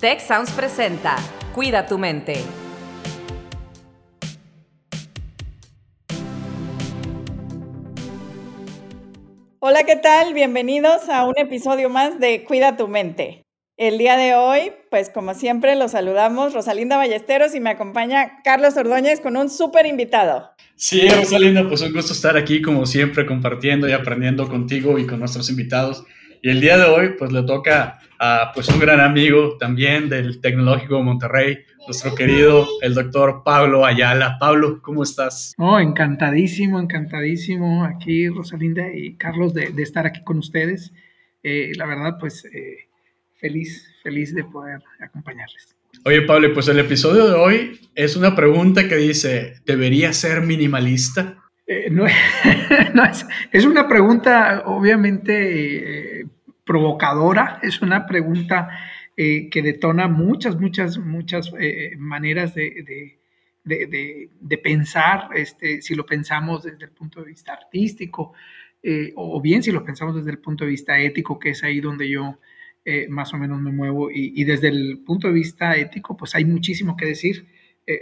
Tech Sounds presenta Cuida tu mente. Hola, ¿qué tal? Bienvenidos a un episodio más de Cuida tu mente. El día de hoy, pues como siempre, los saludamos Rosalinda Ballesteros y me acompaña Carlos Ordóñez con un súper invitado. Sí, Rosalinda, pues un gusto estar aquí como siempre compartiendo y aprendiendo contigo y con nuestros invitados. Y el día de hoy, pues le toca a pues un gran amigo también del Tecnológico de Monterrey, nuestro querido el doctor Pablo Ayala. Pablo, ¿cómo estás? Oh, encantadísimo, encantadísimo aquí, Rosalinda y Carlos, de, estar aquí con ustedes. Eh, la verdad, pues eh, feliz, feliz de poder acompañarles. Oye, Pablo, pues el episodio de hoy es una pregunta que dice, ¿debería ser minimalista? Eh, no, es, es, una pregunta obviamente eh, provocadora, es una pregunta eh, que detona muchas, muchas, muchas maneras de, de, pensar, este, si lo pensamos desde el punto de vista artístico, o bien si lo pensamos desde el punto de vista ético, que es ahí donde yo más o menos me muevo, y, y, desde el punto de vista ético, pues hay muchísimo que decir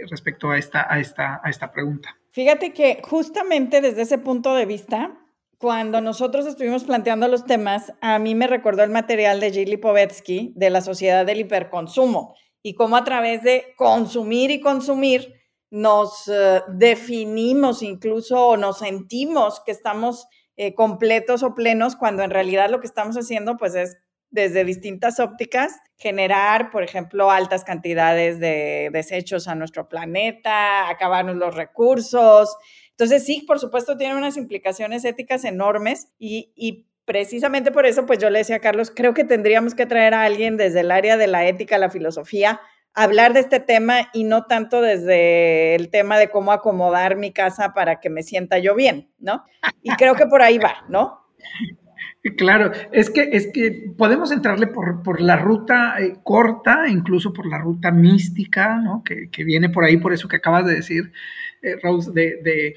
respecto a esta, a, esta, a esta pregunta. Fíjate que justamente desde ese punto de vista, cuando nosotros estuvimos planteando los temas, a mí me recordó el material de Gilly Povetsky de la Sociedad del Hiperconsumo y cómo a través de consumir y consumir nos eh, definimos incluso o nos sentimos que estamos eh, completos o plenos cuando en realidad lo que estamos haciendo pues es desde distintas ópticas, generar, por ejemplo, altas cantidades de desechos a nuestro planeta, acabarnos los recursos. Entonces, sí, por supuesto, tiene unas implicaciones éticas enormes y, precisamente por eso, pues yo le decía a Carlos, creo que tendríamos que traer a alguien desde el área de la ética, la filosofía, a hablar de este tema y no tanto desde el tema de cómo acomodar mi casa para que me sienta yo bien, ¿no? Y creo que por ahí va, ¿no? Claro, es que, es que podemos entrarle por, la ruta eh, corta, incluso por la ruta mística, ¿no? que, viene por ahí, por eso que acabas de decir, eh, Rose, de,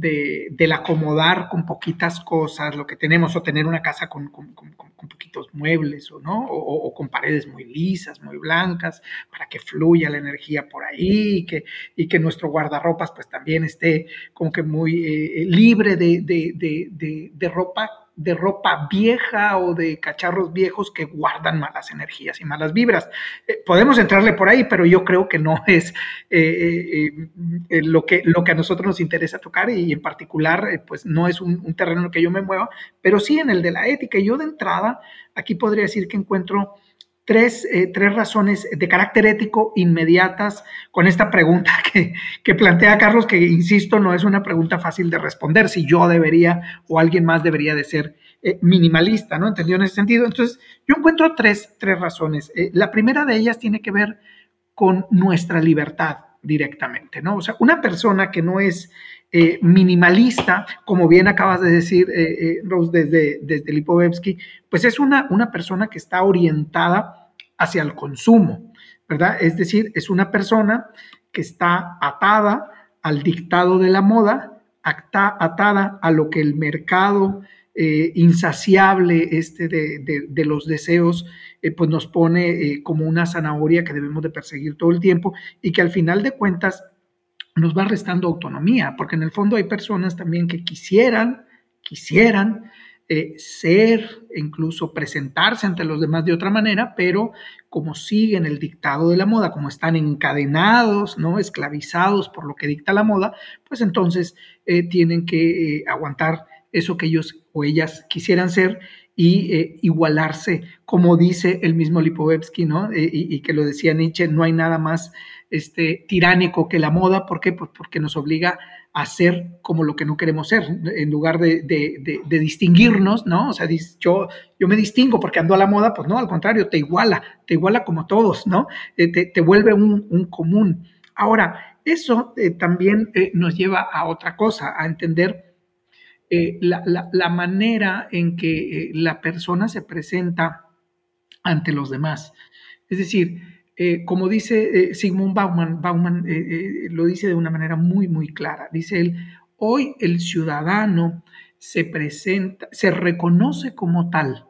del acomodar con poquitas cosas lo que tenemos, o tener una casa con, poquitos muebles, o, ¿no? O, con paredes muy lisas, muy blancas, para que fluya la energía por ahí, y que, y que nuestro guardarropas pues también esté como que muy eh, libre de, de ropa de ropa vieja o de cacharros viejos que guardan malas energías y malas vibras. Eh, podemos entrarle por ahí, pero yo creo que no es eh, eh, lo, que, lo que a nosotros nos interesa tocar y en particular, pues no es un, un, terreno en el que yo me mueva, pero sí en el de la ética. Yo de entrada, aquí podría decir que encuentro tres, eh, tres, razones de carácter ético inmediatas con esta pregunta que, plantea Carlos, que insisto, no es una pregunta fácil de responder, si yo debería o alguien más debería de ser eh, minimalista, ¿no? ¿Entendido en ese sentido? Entonces, yo encuentro tres, tres razones. Eh, la primera de ellas tiene que ver con nuestra libertad directamente, ¿no? O sea, una persona que no es eh, minimalista, como bien acabas de decir, eh, eh, Rose, desde, desde Lipovetsky, pues es una, una persona que está orientada hacia el consumo, ¿verdad? Es decir, es una persona que está atada al dictado de la moda, atada a lo que el mercado insaciable este de, los deseos, pues nos pone como una zanahoria que debemos de perseguir todo el tiempo y que al final de cuentas nos va restando autonomía, porque en el fondo hay personas también que quisieran, quisieran eh, ser, incluso presentarse ante los demás de otra manera, pero como siguen el dictado de la moda, como están encadenados, ¿no? esclavizados por lo que dicta la moda, pues entonces eh, tienen que eh, aguantar eso que ellos o ellas quisieran ser y igualarse, como dice el mismo Lipovetsky, ¿no? y, que lo decía Nietzsche, no hay nada más este, tiránico que la moda. ¿Por qué? Pues porque nos obliga a ser como lo que no queremos ser, en lugar de, distinguirnos, ¿no? O sea, yo, yo me distingo porque ando a la moda, pues no, al contrario, te iguala, te iguala como todos, ¿no? Eh, te, vuelve un, común. Ahora, eso eh, también eh, nos lleva a otra cosa, a entender la, la, manera en que la persona se presenta ante los demás. Es decir, eh, como dice eh, Sigmund Bauman, Bauman eh, lo dice de una manera muy, muy clara. Dice él, hoy el ciudadano se presenta, se reconoce como tal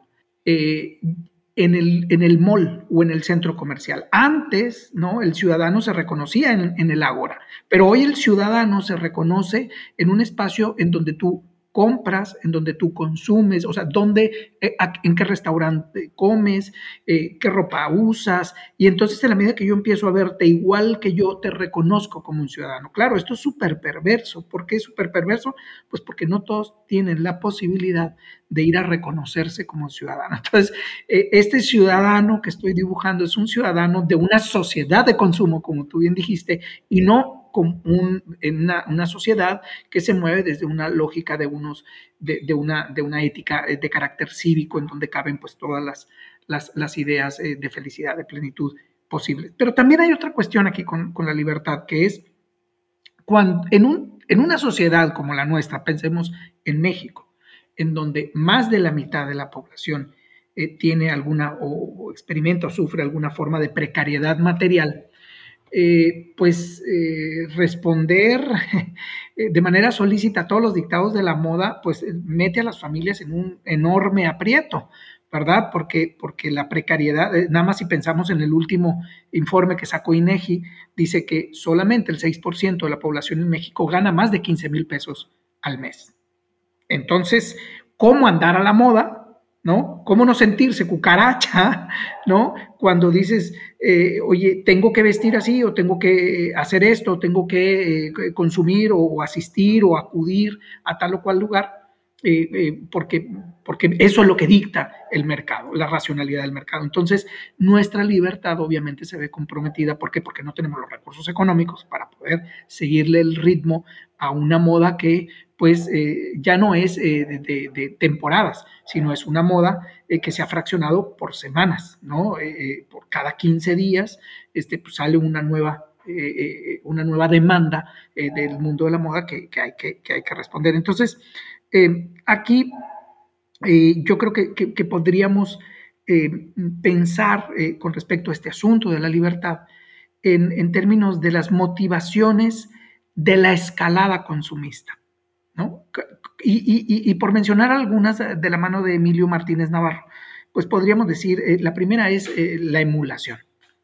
en el, en el mall o en el centro comercial. Antes, ¿no? El ciudadano se reconocía en, el ágora, pero hoy el ciudadano se reconoce en un espacio en donde tú compras, en donde tú consumes, o sea, dónde, eh, en qué restaurante comes, eh, qué ropa usas. Y entonces en la medida que yo empiezo a verte igual que yo, te reconozco como un ciudadano. Claro, esto es súper perverso. ¿Por qué es súper perverso? Pues porque no todos tienen la posibilidad de ir a reconocerse como ciudadano. Entonces, eh, este ciudadano que estoy dibujando es un ciudadano de una sociedad de consumo, como tú bien dijiste, y no en una, sociedad que se mueve desde una lógica de, unos, de, una, de una ética eh, de carácter cívico en donde caben pues todas las, las, ideas eh, de felicidad, de plenitud posibles. Pero también hay otra cuestión aquí con, la libertad, que es cuando en, un, en una sociedad como la nuestra, pensemos en México, en donde más de la mitad de la población eh, tiene alguna o, experimenta o sufre alguna forma de precariedad material, eh, pues eh, responder eh, de manera solícita a todos los dictados de la moda, pues mete a las familias en un enorme aprieto, ¿verdad? Porque, porque la precariedad, nada más si pensamos en el último informe que sacó INEGI, dice que solamente el 6% de la población en México gana más de 15 mil pesos al mes. Entonces, ¿cómo andar a la moda? ¿No? ¿Cómo no sentirse cucaracha, ¿no? Cuando dices, eh, oye, tengo que vestir así, o tengo que hacer esto, o tengo que eh, consumir, o, asistir, o acudir a tal o cual lugar, eh, porque, porque eso es lo que dicta el mercado, la racionalidad del mercado. Entonces, nuestra libertad obviamente se ve comprometida. ¿Por qué? Porque no tenemos los recursos económicos para poder seguirle el ritmo a una moda que pues eh, ya no es eh, de, temporadas, sino es una moda eh, que se ha fraccionado por semanas, ¿no? por cada 15 días este, pues sale una nueva, una nueva demanda del mundo de la moda que, hay, que, hay, que, responder. Entonces, aquí yo creo que, podríamos pensar con respecto a este asunto de la libertad en, en términos de las motivaciones de la escalada consumista. Y, por mencionar algunas de la mano de Emilio Martínez Navarro, pues podríamos decir, eh, la primera es eh, la emulación.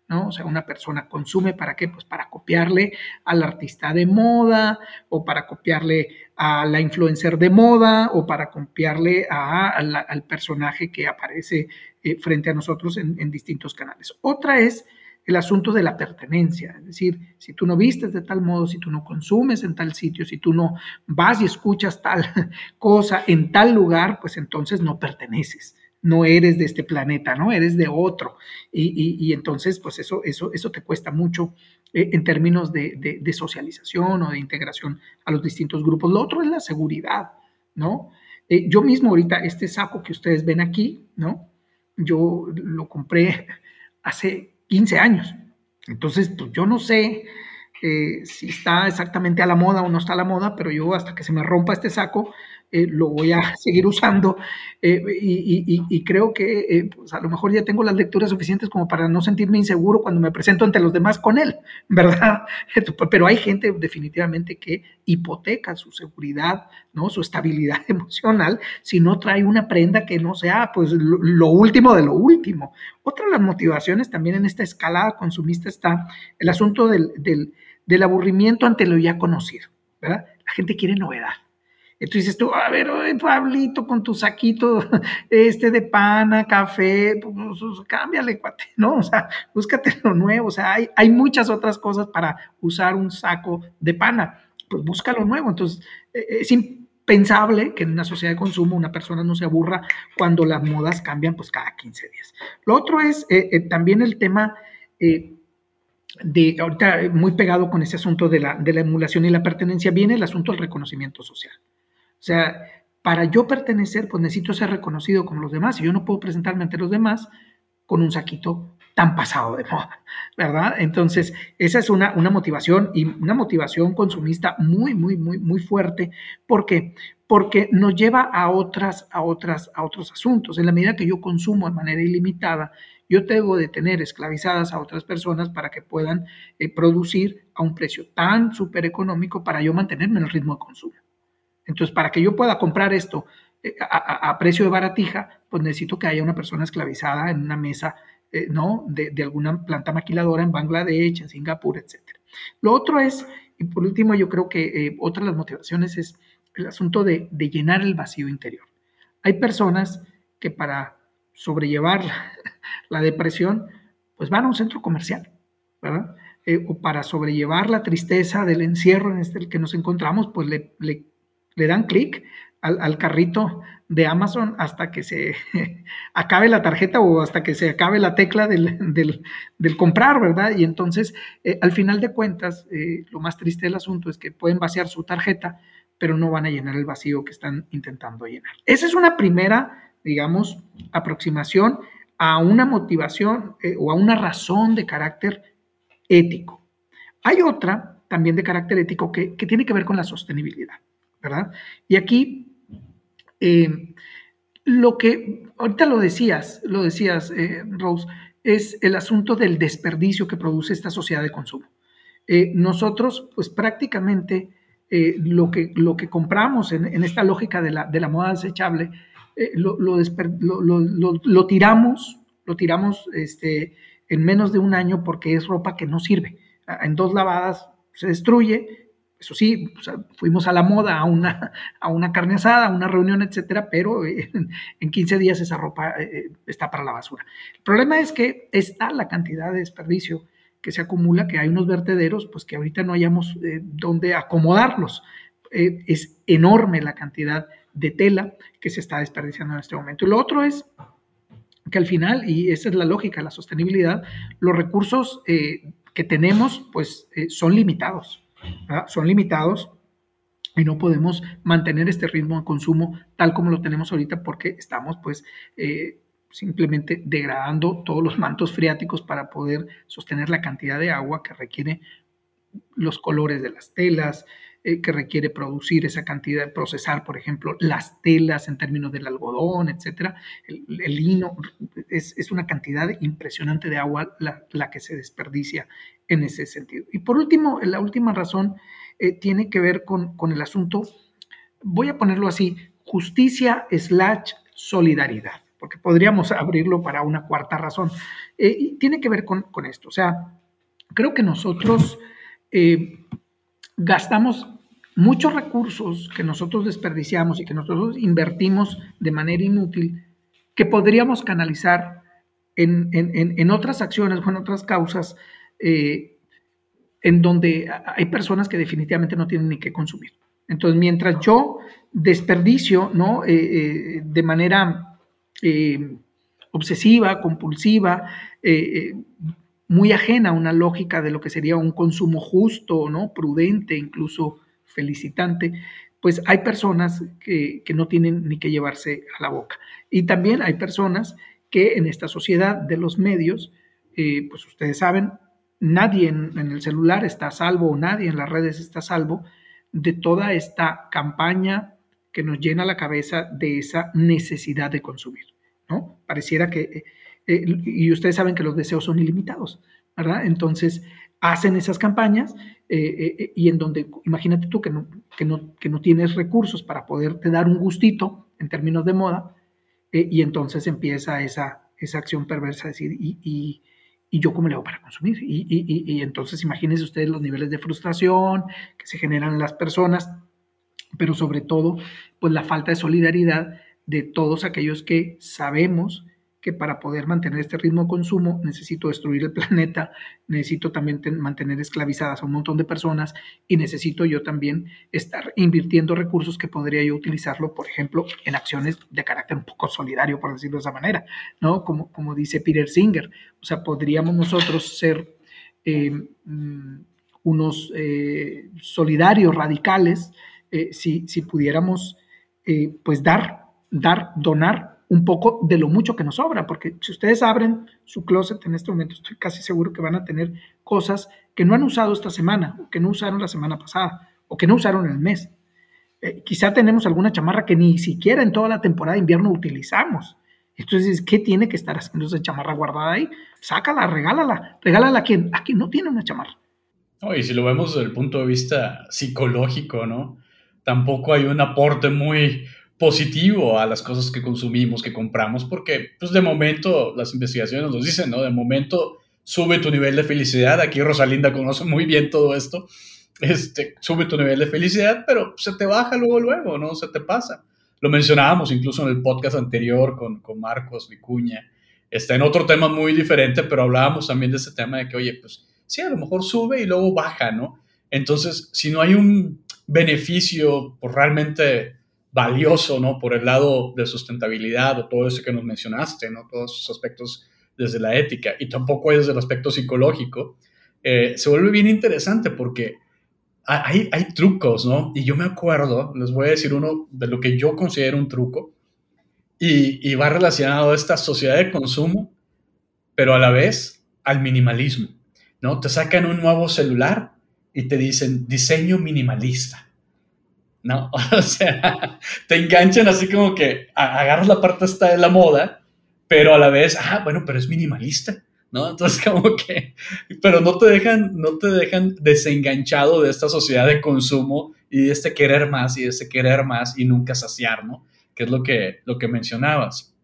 ¿no? O sea, una persona consume para qué? Pues para copiarle al artista de moda o para copiarle a la influencer de moda o para copiarle al personaje que aparece eh, frente a nosotros en distintos canales. Otra es el asunto de la pertenencia, es decir, si tú no vistes de tal modo, si tú no consumes en tal sitio, si tú no vas y escuchas tal cosa en tal lugar, pues entonces no perteneces, no eres de este planeta, no eres de otro. Y, entonces, pues eso, eso, eso te cuesta mucho eh, en términos de, socialización o de integración a los distintos grupos. Lo otro es la seguridad, ¿no? Eh, yo mismo ahorita, este saco que ustedes ven aquí, ¿no? Yo lo compré hace 15 años. Entonces, pues yo no sé eh, si está exactamente a la moda o no está a la moda, pero yo hasta que se me rompa este saco, eh, lo voy a seguir usando eh, y, creo que pues a lo mejor ya tengo las lecturas suficientes como para no sentirme inseguro cuando me presento ante los demás con él, ¿verdad? Pero hay gente definitivamente que hipoteca su seguridad, ¿no? Su estabilidad emocional si no trae una prenda que no sea pues lo, último de lo último. Otra de las motivaciones también en esta escalada consumista está el asunto del aburrimiento ante lo ya conocido, ¿verdad? La gente quiere novedad. Entonces dices tú, a ver, oye, Pablito, con tu saquito este de pana, café, pues, pues cámbiale, cuate, ¿no? O sea, búscate lo nuevo. O sea, hay, hay muchas otras cosas para usar un saco de pana. Pues busca lo nuevo. Entonces, e, e, es impensable que en una sociedad de consumo una persona no se aburra cuando las modas cambian, pues cada 15 días. Lo otro es eh, eh, también el tema... Eh, de ahorita muy pegado con ese asunto de la, de la emulación y la pertenencia, viene el asunto del reconocimiento social. O sea, para yo pertenecer, pues necesito ser reconocido como los demás y yo no puedo presentarme ante los demás con un saquito tan pasado de moda, ¿verdad? Entonces, esa es una, una motivación y una motivación consumista muy, muy, muy, muy fuerte. ¿Por qué? Porque nos lleva a, otras, a, otras, a otros asuntos. En la medida que yo consumo de manera ilimitada, yo tengo de tener esclavizadas a otras personas para que puedan eh, producir a un precio tan súper económico para yo mantenerme en el ritmo de consumo. Entonces, para que yo pueda comprar esto eh, a, precio de baratija, pues necesito que haya una persona esclavizada en una mesa, eh, ¿no? De, alguna planta maquiladora en Bangladesh, en Singapur, etc. Lo otro es, y por último, yo creo que eh, otra de las motivaciones es el asunto de, llenar el vacío interior. Hay personas que para sobrellevar la, depresión, pues van a un centro comercial, ¿verdad? o para sobrellevar la tristeza del encierro en este el que nos encontramos, pues le dan clic al, carrito de Amazon hasta que se acabe la tarjeta o hasta que se acabe la tecla del, comprar, ¿verdad? Y entonces, eh, al final de cuentas, eh, lo más triste del asunto es que pueden vaciar su tarjeta, pero no van a llenar el vacío que están intentando llenar. Esa es una primera, digamos, aproximación a una motivación eh, o a una razón de carácter ético. Hay otra también de carácter ético que tiene que ver con la sostenibilidad. ¿Verdad? Y aquí, eh, lo que, ahorita lo decías, lo decías, eh, Rose, es el asunto del desperdicio que produce esta sociedad de consumo. Eh, nosotros, pues prácticamente lo, que, lo que compramos en, esta lógica de la, de la moda desechable, lo, lo, tiramos, lo tiramos este, en menos de un año porque es ropa que no sirve. En dos lavadas se destruye eso sí, fuimos a la moda, a una, a una carne asada, a una reunión, etcétera, pero en, 15 días esa ropa eh, eh, está para la basura. El problema es que está la cantidad de desperdicio que se acumula, que hay unos vertederos, pues que ahorita no hayamos eh, dónde acomodarlos. es enorme la cantidad de tela que se está desperdiciando en este momento. Y lo otro es que al final, y esa es la lógica, la sostenibilidad, los recursos que tenemos, pues son limitados son limitados y no podemos mantener este ritmo de consumo tal como lo tenemos ahorita porque estamos pues eh, simplemente degradando todos los mantos freáticos para poder sostener la cantidad de agua que requiere los colores de las telas, eh, que requiere producir esa cantidad, procesar, por ejemplo, las telas en términos del algodón, etcétera. El, lino es, una cantidad impresionante de agua la, que se desperdicia en ese sentido. Y por último, la última razón eh, tiene que ver con, el asunto, voy a ponerlo así, justicia slash solidaridad, porque podríamos abrirlo para una cuarta razón. Eh, y tiene que ver con, con, esto. O sea, creo que nosotros gastamos muchos recursos que nosotros desperdiciamos y que nosotros invertimos de manera inútil, que podríamos canalizar en, otras acciones o en otras causas eh, en donde hay personas que definitivamente no tienen ni qué consumir. Entonces, mientras yo desperdicio ¿no? Eh, eh, de manera obsesiva, compulsiva, muy ajena a una lógica de lo que sería un consumo justo, ¿no? prudente, incluso felicitante, pues hay personas que, no tienen ni que llevarse a la boca. Y también hay personas que en esta sociedad de los medios, eh, pues ustedes saben, nadie en, el celular está salvo o nadie en las redes está salvo de toda esta campaña que nos llena la cabeza de esa necesidad de consumir, ¿no? Pareciera que eh, y ustedes saben que los deseos son ilimitados, ¿verdad? Entonces, hacen esas campañas eh, eh, y en donde, imagínate tú que no, que, no, que no tienes recursos para poderte dar un gustito en términos de moda, y entonces empieza esa, esa acción perversa, decir, y, y, y yo cómo le hago para consumir. Y, y, entonces imagínense ustedes los niveles de frustración que se generan en las personas, pero sobre todo, pues la falta de solidaridad de todos aquellos que sabemos que para poder mantener este ritmo de consumo necesito destruir el planeta, necesito también mantener esclavizadas a un montón de personas y necesito yo también estar invirtiendo recursos que podría yo utilizarlo, por ejemplo, en acciones de carácter un poco solidario, por decirlo de esa manera, ¿no? Como, como dice Peter Singer, o sea, podríamos nosotros ser eh, mm, unos eh, solidarios radicales eh, si, si, pudiéramos, pues, dar, dar, donar un poco de lo mucho que nos sobra, porque si ustedes abren su closet en este momento, estoy casi seguro que van a tener cosas que no han usado esta semana, o que no usaron la semana pasada, o que no usaron el mes. Eh, quizá tenemos alguna chamarra que ni siquiera en toda la temporada de invierno utilizamos. Entonces, ¿qué tiene que estar haciendo esa chamarra guardada ahí? Sácala, regálala, regálala a quien, a quien no tiene una chamarra. y si lo vemos desde el punto de vista psicológico, ¿no? Tampoco hay un aporte muy positivo a las cosas que consumimos, que compramos, porque pues de momento las investigaciones nos dicen, ¿no? De momento sube tu nivel de felicidad. Aquí Rosalinda conoce muy bien todo esto. Este, sube tu nivel de felicidad, pero se te baja luego, luego, ¿no? Se te pasa. Lo mencionábamos incluso en el podcast anterior con, con Marcos Vicuña. Está en otro tema muy diferente, pero hablábamos también de ese tema de que, oye, pues sí, a lo mejor sube y luego baja, ¿no? Entonces, si no hay un beneficio por realmente valioso, ¿no? Por el lado de sustentabilidad o todo eso que nos mencionaste, ¿no? Todos esos aspectos desde la ética y tampoco desde el aspecto psicológico, eh, se vuelve bien interesante porque hay, hay trucos, ¿no? Y yo me acuerdo, les voy a decir uno de lo que yo considero un truco y, y va relacionado a esta sociedad de consumo, pero a la vez al minimalismo, ¿no? Te sacan un nuevo celular y te dicen diseño minimalista. ¿No? O sea, te enganchan así como que agarras la parte esta de la moda, pero a la vez, ah, bueno, pero es minimalista, ¿no? Entonces como que, pero no te dejan, no te dejan desenganchado de esta sociedad de consumo y de este querer más y de este querer más y nunca saciar, ¿no? Que es lo que, lo que mencionabas.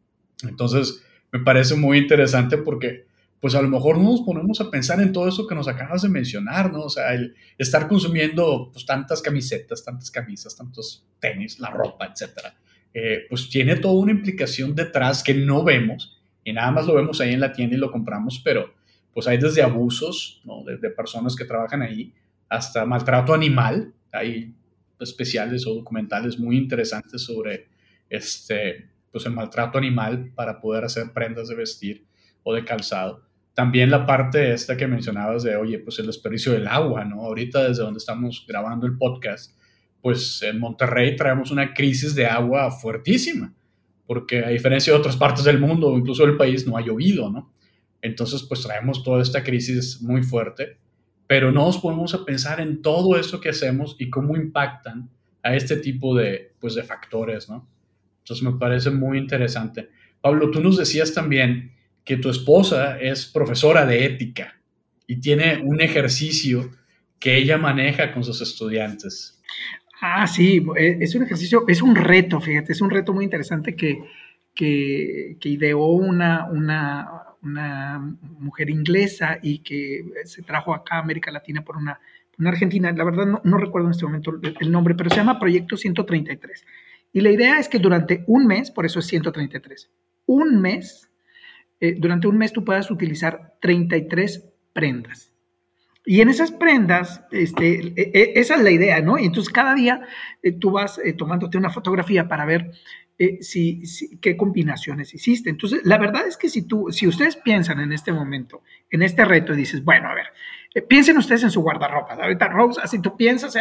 Entonces, me parece muy interesante porque pues a lo mejor no nos ponemos a pensar en todo eso que nos acabas de mencionar, ¿no? O sea, el estar consumiendo pues, tantas camisetas, tantas camisas, tantos tenis, la ropa, etcétera, eh, pues tiene toda una implicación detrás que no vemos y nada más lo vemos ahí en la tienda y lo compramos, pero pues hay desde abusos, ¿no? De, personas que trabajan ahí hasta maltrato animal. Hay especiales o documentales muy interesantes sobre este, pues el maltrato animal para poder hacer prendas de vestir o de calzado. También la parte esta que mencionabas de, oye, pues el desperdicio del agua, ¿no? Ahorita desde donde estamos grabando el podcast, pues en Monterrey traemos una crisis de agua fuertísima, porque a diferencia de otras partes del mundo incluso del país no ha llovido, ¿no? Entonces, pues traemos toda esta crisis muy fuerte, pero no nos ponemos a pensar en todo eso que hacemos y cómo impactan a este tipo de, pues, de factores, ¿no? Entonces me parece muy interesante. Pablo, tú nos decías también que tu esposa es profesora de ética y tiene un ejercicio que ella maneja con sus estudiantes. Ah, sí, e, es un ejercicio, es un reto, fíjate, es un reto muy interesante que, que, ideó una, una, una, mujer inglesa y que se trajo acá a América Latina por una, una argentina, la verdad no, no, recuerdo en este momento el nombre, pero se llama Proyecto 133. Y la idea es que durante un mes, por eso es 133, un mes eh, durante un mes tú puedas utilizar 33 prendas. Y en esas prendas, este, e, e, esa es la idea, ¿no? Y entonces cada día eh, tú vas eh, tomándote una fotografía para ver si, qué combinaciones hiciste. Entonces, la verdad es que si tú, si ustedes piensan en este momento, en este reto, y dices, bueno, a ver, eh, piensen ustedes en su guardarropa. Ahorita, Rose, así tú piensas,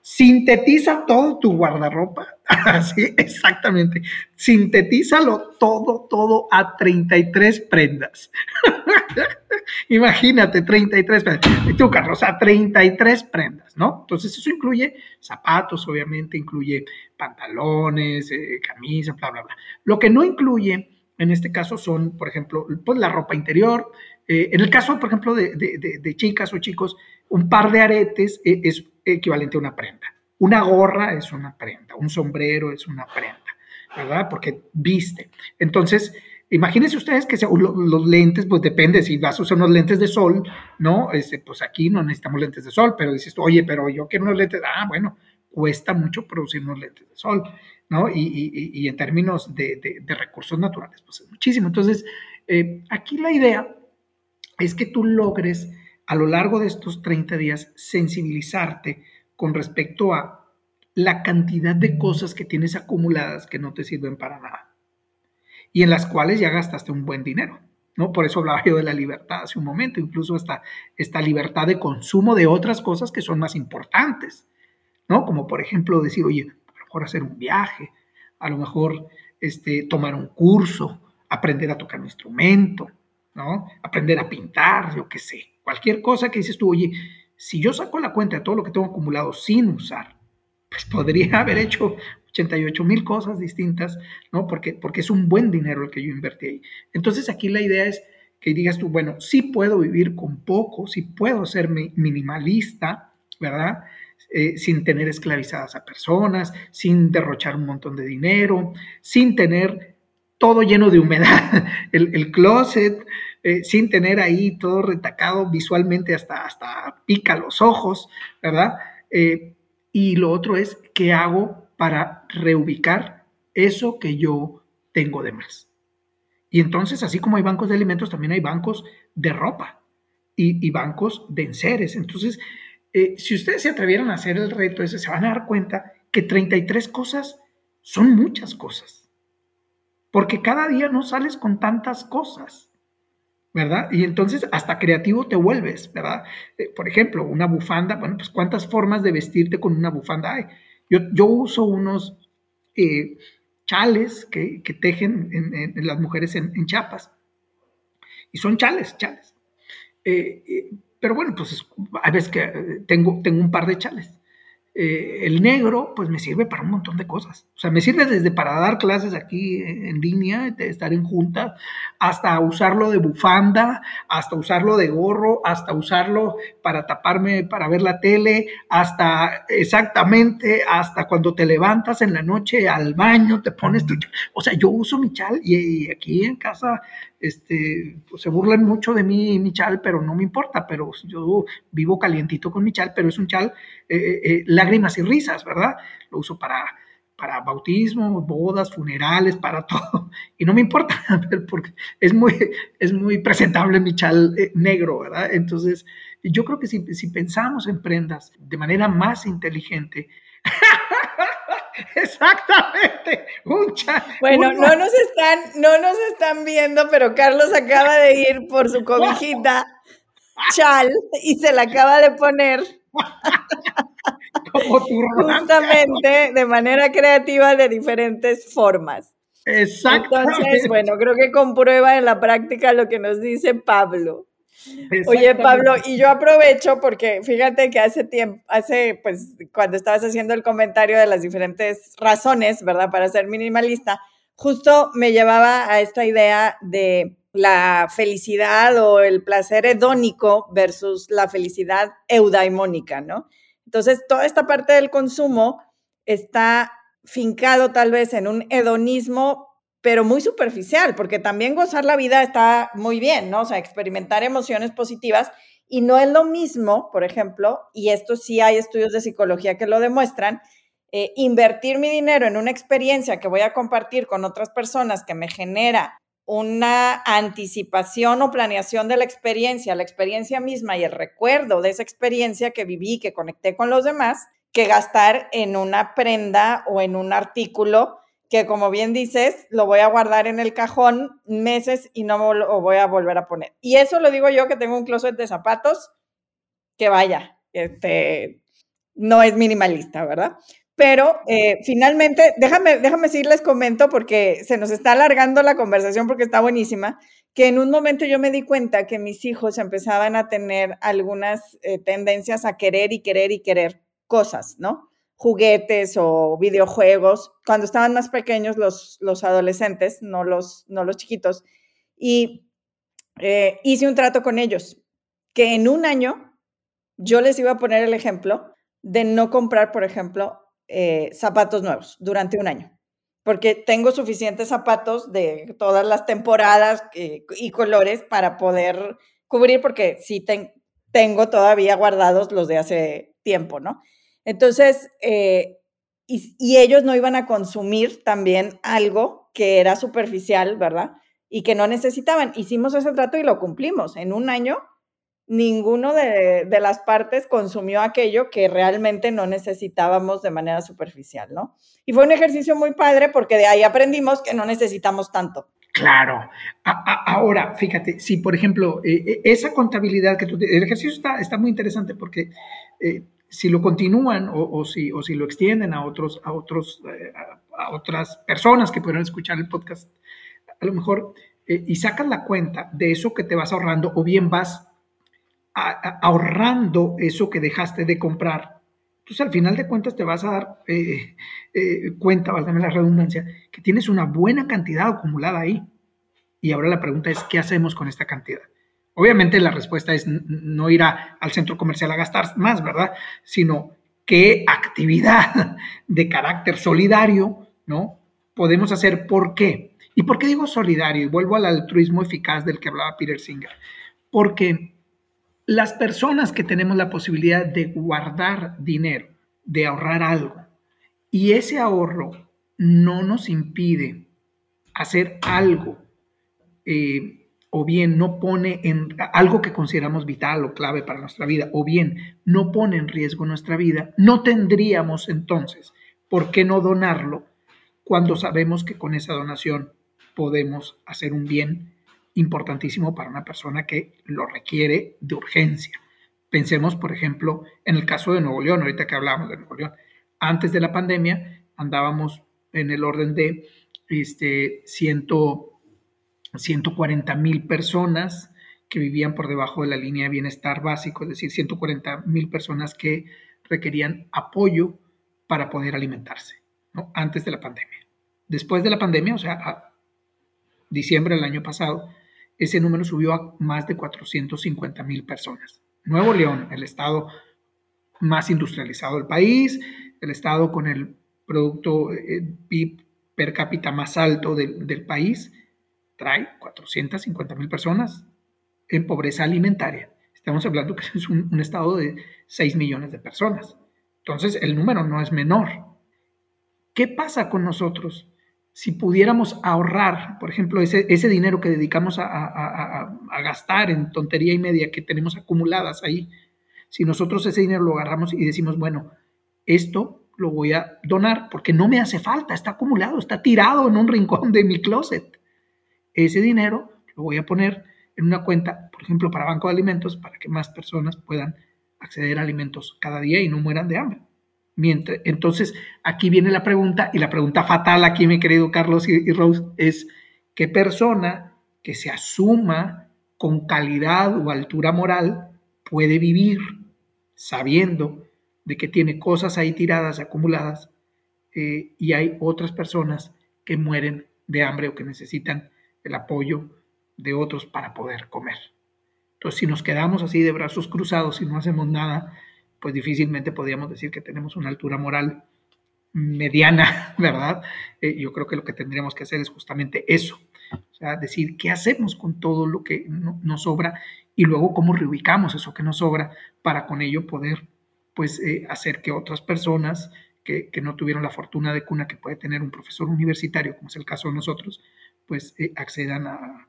sintetiza todo tu guardarropa. Así, exactamente. Sintetízalo todo, todo a 33 prendas. Imagínate, 33 prendas. Y tú, Carlos, a 33 prendas, ¿no? Entonces, eso incluye zapatos, obviamente, incluye pantalones, eh, camisas, bla, bla, bla. Lo que no incluye, en este caso, son, por ejemplo, pues la ropa interior, eh, en el caso, por ejemplo, de, chicas o chicos, un par de aretes e, es equivalente a una prenda. Una gorra es una prenda, un sombrero es una prenda, ¿verdad? Porque viste. Entonces, imagínense ustedes que los, lentes, pues depende, si vas a usar unos lentes de sol, ¿no? Este, pues aquí no necesitamos lentes de sol, pero dices, oye, pero yo quiero unos lentes, ah, bueno, cuesta mucho producir unos lentes de sol, ¿no? Y, en términos de, recursos naturales, pues es muchísimo. Entonces, eh, aquí la idea es que tú logres a lo largo de estos 30 días sensibilizarte con respecto a la cantidad de cosas que tienes acumuladas que no te sirven para nada y en las cuales ya gastaste un buen dinero. ¿no? Por eso hablaba yo de la libertad hace un momento, incluso esta, esta libertad de consumo de otras cosas que son más importantes, ¿no? Como por ejemplo decir, oye, a lo mejor hacer un viaje, a lo mejor este, tomar un curso, aprender a tocar un instrumento, ¿no? Aprender a pintar, yo qué sé, cualquier cosa que dices tú, oye, si yo saco la cuenta de todo lo que tengo acumulado sin usar, pues podría haber hecho 88 mil cosas distintas, ¿no? Porque, porque es un buen dinero el que yo invertí ahí. Entonces aquí la idea es que digas tú, bueno, sí puedo vivir con poco, sí puedo ser minimalista, ¿verdad? eh, sin tener esclavizadas a personas, sin derrochar un montón de dinero, sin tener todo lleno de humedad, el, closet, eh, sin tener ahí todo retacado visualmente hasta, hasta pica los ojos, ¿verdad? Eh, y lo otro es, ¿qué hago para reubicar eso que yo tengo de más? Y entonces, así como hay bancos de alimentos, también hay bancos de ropa y, bancos de enseres. Entonces, eh, si ustedes se atrevieran a hacer el reto ese, se van a dar cuenta que 33 cosas son muchas cosas. Porque cada día no sales con tantas cosas. ¿Verdad? Y entonces hasta creativo te vuelves, ¿verdad? Eh, por ejemplo, una bufanda, bueno, pues cuántas formas de vestirte con una bufanda hay. Yo, yo uso unos eh, chales que, tejen en, las mujeres en, en, Chiapas. Y son chales, chales. Eh, pero bueno, pues a veces que tengo, tengo un par de chales. Eh, el negro, pues me sirve para un montón de cosas. O sea, me sirve desde para dar clases aquí en línea, estar en junta, hasta usarlo de bufanda, hasta usarlo de gorro, hasta usarlo para taparme, para ver la tele, hasta exactamente, hasta cuando te levantas en la noche al baño, te pones tu... O sea, yo uso mi chal y aquí en casa este, pues se burlan mucho de mí y mi chal, pero no me importa, pero yo vivo calientito con mi chal, pero es un chal, eh, eh, eh, lágrimas y risas, ¿verdad? Lo uso para, para bautismos, bodas, funerales, para todo, y no me importa, porque es muy, es muy presentable mi chal negro, ¿verdad? Entonces, yo creo que si, si pensamos en prendas de manera más inteligente, Exactamente. bueno, no nos están, no nos están viendo, pero Carlos acaba de ir por su cobijita chal y se la acaba de poner. Justamente de manera creativa de diferentes formas. Exactamente. Entonces, bueno, creo que comprueba en la práctica lo que nos dice Pablo. Oye, Pablo, y yo aprovecho porque fíjate que hace tiempo, hace, pues, cuando estabas haciendo el comentario de las diferentes razones, ¿verdad?, para ser minimalista, justo me llevaba a esta idea de la felicidad o el placer hedónico versus la felicidad eudaimónica, ¿no? Entonces, toda esta parte del consumo está fincado tal vez en un hedonismo pero muy superficial, porque también gozar la vida está muy bien, ¿no? O sea, experimentar emociones positivas y no es lo mismo, por ejemplo, y esto sí hay estudios de psicología que lo demuestran, eh, invertir mi dinero en una experiencia que voy a compartir con otras personas que me genera una anticipación o planeación de la experiencia, la experiencia misma y el recuerdo de esa experiencia que viví, que conecté con los demás, que gastar en una prenda o en un artículo que como bien dices, lo voy a guardar en el cajón meses y no lo voy a volver a poner. Y eso lo digo yo que tengo un closet de zapatos que vaya, este, no es minimalista, ¿verdad? Pero eh, finalmente, déjame, déjame si les comento porque se nos está alargando la conversación porque está buenísima, que en un momento yo me di cuenta que mis hijos empezaban a tener algunas eh, tendencias a querer y querer y querer cosas, ¿no? Juguetes o videojuegos cuando estaban más pequeños los, los adolescentes, no los, no los chiquitos. Y eh, hice un trato con ellos, que en un año yo les iba a poner el ejemplo de no comprar, por ejemplo, eh, zapatos nuevos durante un año, porque tengo suficientes zapatos de todas las temporadas eh, y colores para poder cubrir, porque sí tengo todavía guardados los de hace tiempo, ¿no? Entonces, eh, y, ellos no iban a consumir también algo que era superficial, ¿verdad? Y que no necesitaban. Hicimos ese trato y lo cumplimos. En un año, ninguno de, las partes consumió aquello que realmente no necesitábamos de manera superficial, ¿no? Y fue un ejercicio muy padre porque de ahí aprendimos que no necesitamos tanto. Claro. ahora, fíjate, si por ejemplo, eh, eh, esa contabilidad que tú... El ejercicio está, está muy interesante porque si lo continúan o, si, lo extienden a, otros, a, otros, eh, a, otras personas que puedan escuchar el podcast, a lo mejor, eh, y sacas la cuenta de eso que te vas ahorrando o bien vas ahorrando eso que dejaste de comprar. Entonces, al final de cuentas, te vas a dar eh, cuenta, válgame la redundancia, que tienes una buena cantidad acumulada ahí. Y ahora la pregunta es, ¿qué hacemos con esta cantidad? Obviamente la respuesta es no ir al centro comercial a gastar más, ¿verdad? Sino qué actividad de carácter solidario, ¿no? Podemos hacer, ¿por qué? ¿Y por qué digo solidario? Y vuelvo al altruismo eficaz del que hablaba Peter Singer. Porque las personas que tenemos la posibilidad de guardar dinero, de ahorrar algo, y ese ahorro no nos impide hacer algo, eh, o bien no pone en algo que consideramos vital o clave para nuestra vida, o bien no pone en riesgo nuestra vida, no tendríamos entonces por qué no donarlo cuando sabemos que con esa donación podemos hacer un bien importantísimo para una persona que lo requiere de urgencia. Pensemos, por ejemplo, en el caso de Nuevo León, ahorita que hablamos de Nuevo León. Antes de la pandemia andábamos en el orden de este, 140 mil personas que vivían por debajo de la línea de bienestar básico, es decir, 140 mil personas que requerían apoyo para poder alimentarse, antes de la pandemia. Después de la pandemia, o sea, a diciembre del año pasado, ese número subió a más de 450 mil personas. Nuevo León, el estado más industrializado del país, el estado con el producto eh, PIB per cápita más alto del país, trae 450 mil personas en pobreza alimentaria. Estamos hablando que es un, estado de 6 millones de personas. Entonces, el número no es menor. ¿Qué pasa con nosotros si pudiéramos ahorrar, por ejemplo, ese, ese dinero que dedicamos a, gastar en tontería y media que tenemos acumuladas ahí, si nosotros ese dinero lo agarramos y decimos, bueno, esto lo voy a donar porque no me hace falta, está acumulado, está tirado en un rincón de mi closet. Ese dinero lo voy a poner en una cuenta, por ejemplo, para Banco de Alimentos, para que más personas puedan acceder a alimentos cada día y no mueran de hambre. Entonces, aquí viene la pregunta, y la pregunta fatal aquí, mi querido Carlos y, Rose, es, ¿qué persona que se asuma con calidad o altura moral puede vivir sabiendo de que tiene cosas ahí tiradas, acumuladas, eh, y hay otras personas que mueren de hambre o que necesitan el apoyo de otros para poder comer? Entonces, si nos quedamos así de brazos cruzados y no hacemos nada, pues difícilmente podríamos decir que tenemos una altura moral mediana, ¿verdad? Eh, yo creo que lo que tendríamos que hacer es justamente eso, o sea, decir qué hacemos con todo lo que nos sobra y luego cómo reubicamos eso que nos sobra para con ello poder, pues, eh, hacer que otras personas que, no tuvieron la fortuna de cuna que puede tener un profesor universitario, como es el caso de nosotros, pues eh, accedan a,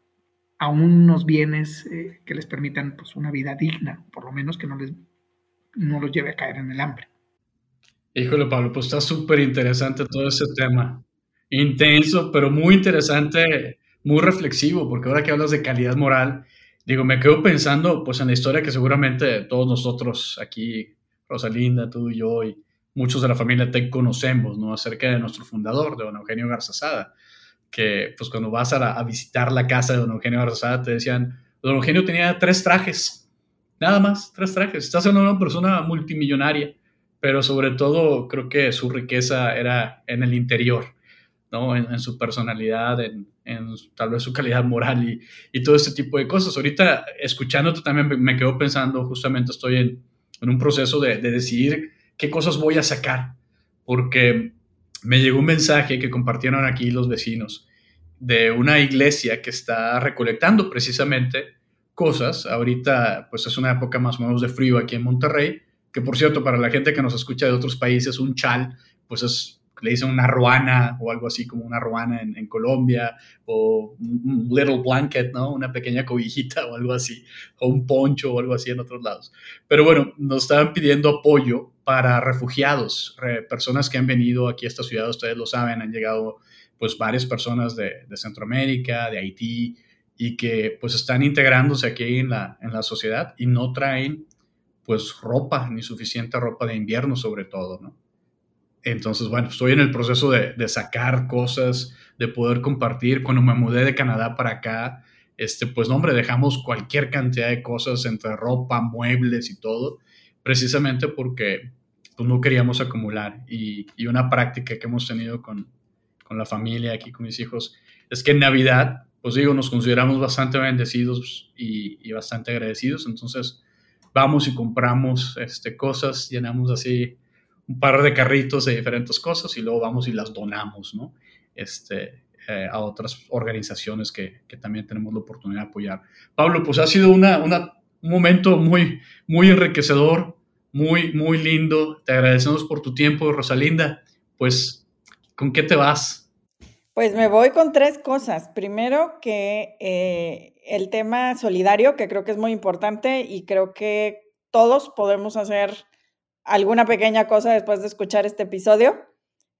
a, unos bienes que les permitan pues, una vida digna, por lo menos que no les no los lleve a caer en el hambre. Híjole, Pablo, pues está súper interesante todo ese tema. Intenso, pero muy interesante, muy reflexivo, porque ahora que hablas de calidad moral, digo, me quedo pensando pues en la historia que seguramente todos nosotros aquí, Rosalinda, tú y yo y muchos de la familia te conocemos, ¿no? Acerca de nuestro fundador, de don Eugenio Garzazada, que pues cuando vas a, a visitar la casa de don Eugenio Garzazada te decían, don Eugenio tenía tres trajes Nada más, tres trajes. Estás siendo una persona multimillonaria, pero sobre todo creo que su riqueza era en el interior, ¿no? En, su personalidad, en, tal vez su calidad moral y, y, todo este tipo de cosas. Ahorita, escuchándote también me quedo pensando, justamente estoy en, en un proceso de, de decidir qué cosas voy a sacar, porque me llegó un mensaje que compartieron aquí los vecinos de una iglesia que está recolectando precisamente cosas. Ahorita, pues es una época más o menos de frío aquí en Monterrey, que por cierto, para la gente que nos escucha de otros países, un chal, pues es, le dicen una ruana o algo así como una ruana en, Colombia, o un little blanket, ¿no? Una pequeña cobijita o algo así, o un poncho o algo así en otros lados. Pero bueno, nos estaban pidiendo apoyo para refugiados, personas que han venido aquí a esta ciudad, ustedes lo saben, han llegado pues varias personas de, de Centroamérica, de Haití, y que pues están integrándose aquí en la, en la sociedad y no traen pues ropa, ni suficiente ropa de invierno sobre todo, ¿no? Entonces, bueno, estoy en el proceso de, de, sacar cosas, de poder compartir. Cuando me mudé de Canadá para acá, este, pues, no, hombre, dejamos cualquier cantidad de cosas entre ropa, muebles y todo, precisamente porque pues, no queríamos acumular. Y, y una práctica que hemos tenido con, con la familia, aquí con mis hijos, es que en Navidad pues digo, nos consideramos bastante bendecidos y, bastante agradecidos. Entonces, vamos y compramos este, cosas, llenamos así un par de carritos de diferentes cosas y luego vamos y las donamos, ¿no? Este, eh, a otras organizaciones que, que, también tenemos la oportunidad de apoyar. Pablo, pues ha sido una, un momento muy, muy enriquecedor, muy, muy lindo. Te agradecemos por tu tiempo, Rosalinda. Pues, ¿con qué te vas? Pues me voy con tres cosas. Primero, que eh, el tema solidario, que creo que es muy importante y creo que todos podemos hacer alguna pequeña cosa después de escuchar este episodio.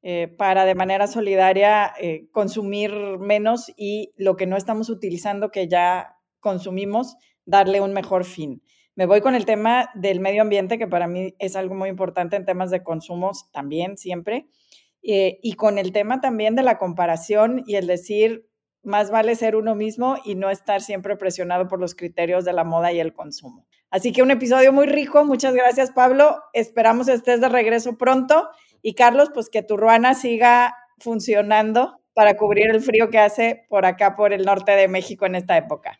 Eh, para de manera solidaria eh, consumir menos y lo que no estamos utilizando que ya consumimos, darle un mejor fin. Me voy con el tema del medio ambiente, que para mí es algo muy importante en temas de consumos también, siempre. Eh, y con el tema también de la comparación y el decir, más vale ser uno mismo y no estar siempre presionado por los criterios de la moda y el consumo. Así que un episodio muy rico. Muchas gracias, Pablo. Esperamos estés de regreso pronto y Carlos, pues que tu ruana siga funcionando para cubrir el frío que hace por acá, por el norte de México en esta época.